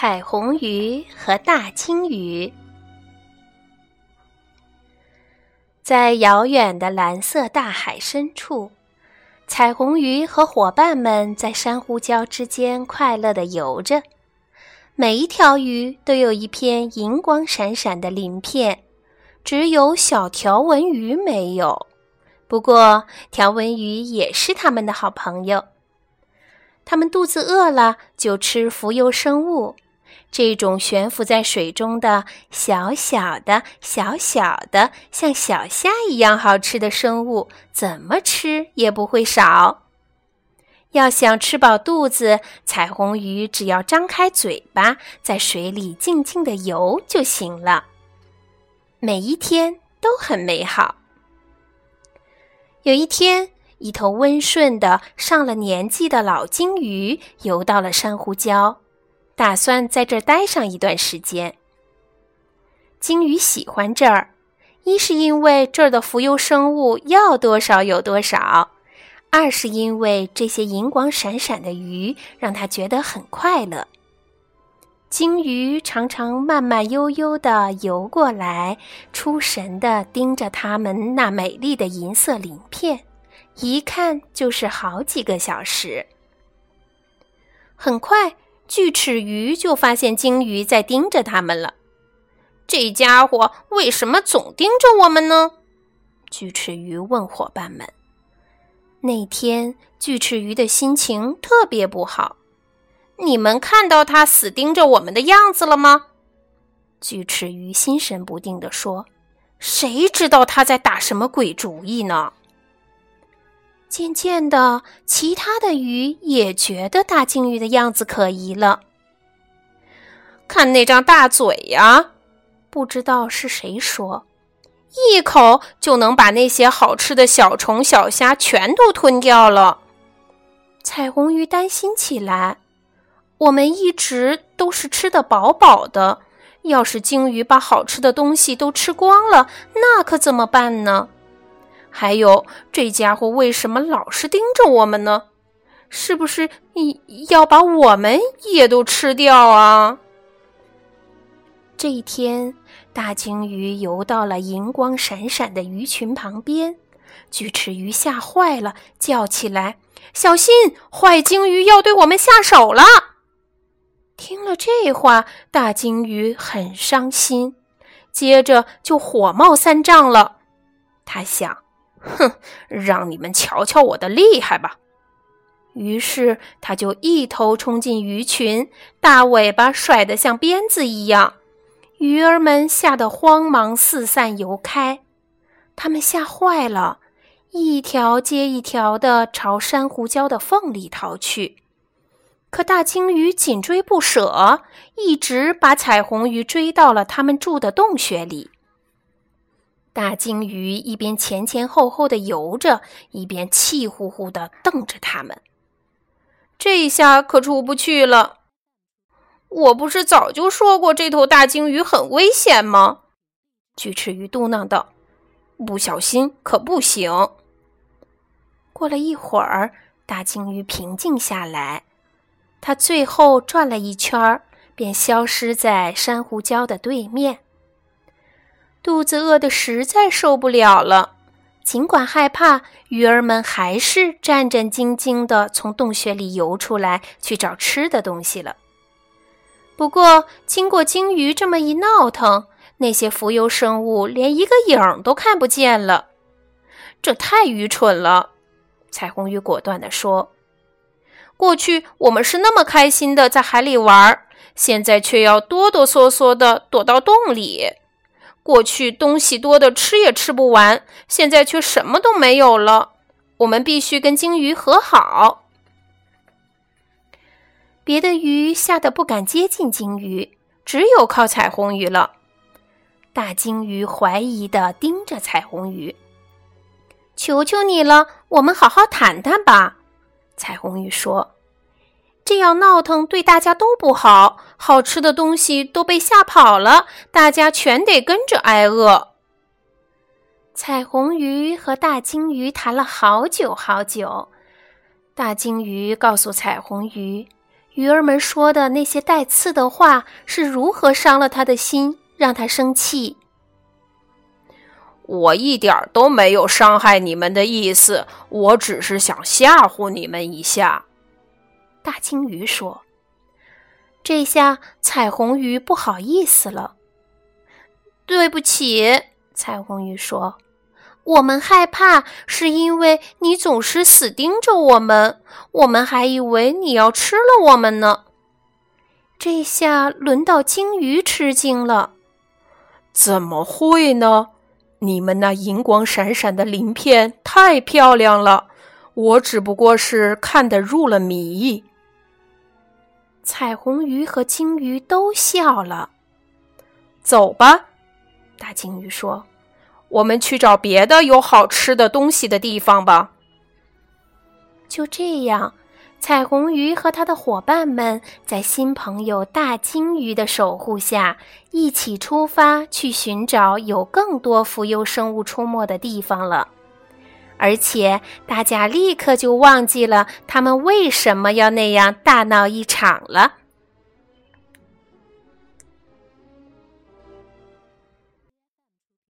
彩虹鱼和大鲸鱼，在遥远的蓝色大海深处，彩虹鱼和伙伴们在珊瑚礁之间快乐地游着。每一条鱼都有一片银光闪闪的鳞片，只有小条纹鱼没有。不过，条纹鱼也是它们的好朋友。它们肚子饿了就吃浮游生物，这种悬浮在水中的小小的、小小的，像小虾一样好吃的生物，怎么吃也不会少。要想吃饱肚子，彩虹鱼只要张开嘴巴，在水里静静的游就行了。每一天都很美好。有一天。一头温顺的、上了年纪的老鲸鱼游到了珊瑚礁，打算在这儿待上一段时间。鲸鱼喜欢这儿，一是因为这儿的浮游生物要多少有多少，二是因为这些银光闪闪的鱼让它觉得很快乐。鲸鱼常常慢慢悠悠地游过来，出神地盯着它们那美丽的银色鳞片。一看就是好几个小时。很快，锯齿鱼就发现鲸鱼在盯着它们了。这家伙为什么总盯着我们呢？锯齿鱼问伙伴们。那天，锯齿鱼的心情特别不好。你们看到它死盯着我们的样子了吗？锯齿鱼心神不定地说：“谁知道他在打什么鬼主意呢？”渐渐的，其他的鱼也觉得大鲸鱼的样子可疑了。看那张大嘴呀！不知道是谁说，一口就能把那些好吃的小虫、小虾全都吞掉了。彩虹鱼担心起来：我们一直都是吃得饱饱的，要是鲸鱼把好吃的东西都吃光了，那可怎么办呢？还有，这家伙为什么老是盯着我们呢？是不是要把我们也都吃掉啊？这一天，大鲸鱼游到了银光闪闪的鱼群旁边，锯齿鱼吓坏了，叫起来：“小心，坏鲸鱼要对我们下手了！”听了这话，大鲸鱼很伤心，接着就火冒三丈了。他想。哼，让你们瞧瞧我的厉害吧！于是他就一头冲进鱼群，大尾巴甩得像鞭子一样，鱼儿们吓得慌忙四散游开。他们吓坏了，一条接一条的朝珊瑚礁的缝里逃去。可大鲸鱼紧追不舍，一直把彩虹鱼追到了他们住的洞穴里。大鲸鱼一边前前后后的游着，一边气呼呼地瞪着他们。这下可出不去了！我不是早就说过这头大鲸鱼很危险吗？锯齿鱼嘟囔道：“不小心可不行。”过了一会儿，大鲸鱼平静下来，它最后转了一圈，便消失在珊瑚礁的对面。肚子饿得实在受不了了，尽管害怕，鱼儿们还是战战兢兢地从洞穴里游出来去找吃的东西了。不过，经过鲸鱼这么一闹腾，那些浮游生物连一个影都看不见了。这太愚蠢了，彩虹鱼果断地说：“过去我们是那么开心的在海里玩，现在却要哆哆嗦嗦的躲到洞里。”过去东西多的吃也吃不完，现在却什么都没有了。我们必须跟鲸鱼和好。别的鱼吓得不敢接近鲸鱼，只有靠彩虹鱼了。大鲸鱼怀疑的盯着彩虹鱼：“求求你了，我们好好谈谈吧。”彩虹鱼说。这样闹腾对大家都不好，好吃的东西都被吓跑了，大家全得跟着挨饿。彩虹鱼和大鲸鱼谈了好久好久，大鲸鱼告诉彩虹鱼，鱼儿们说的那些带刺的话是如何伤了他的心，让他生气。我一点都没有伤害你们的意思，我只是想吓唬你们一下。”大鲸鱼说。这下彩虹鱼不好意思了。对不起，彩虹鱼说：“我们害怕是因为你总是死盯着我们，我们还以为你要吃了我们呢。”这下轮到鲸鱼吃惊了。怎么会呢？你们那银光闪闪的鳞片太漂亮了，我只不过是看得入了迷。彩虹鱼和鲸鱼都笑了。走吧，大鲸鱼说：“我们去找别的有好吃的东西的地方吧。”就这样，彩虹鱼和他的伙伴们在新朋友大鲸鱼的守护下，一起出发去寻找有更多浮游生物出没的地方了。而且，大家立刻就忘记了他们为什么要那样大闹一场了。